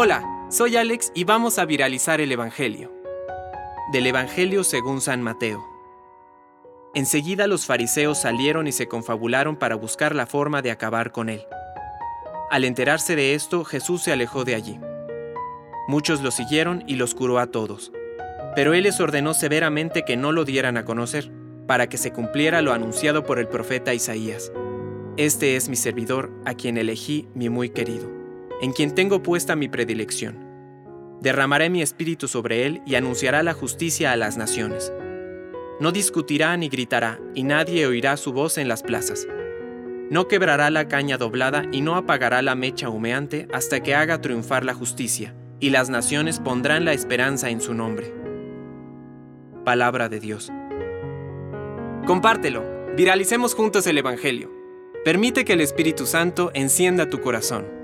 Hola, soy Alex y vamos a viralizar el Evangelio. Del Evangelio según San Mateo. Enseguida los fariseos salieron y se confabularon para buscar la forma de acabar con él. Al enterarse de esto, Jesús se alejó de allí. Muchos lo siguieron y los curó a todos. Pero él les ordenó severamente que no lo dieran a conocer, para que se cumpliera lo anunciado por el profeta Isaías. Este es mi servidor, a quien elegí mi muy querido, en quien tengo puesta mi predilección. Derramaré mi espíritu sobre él y anunciará la justicia a las naciones. No discutirá ni gritará, y nadie oirá su voz en las plazas. No quebrará la caña doblada y no apagará la mecha humeante hasta que haga triunfar la justicia, y las naciones pondrán la esperanza en su nombre. Palabra de Dios. Compártelo, viralicemos juntos el Evangelio. Permite que el Espíritu Santo encienda tu corazón.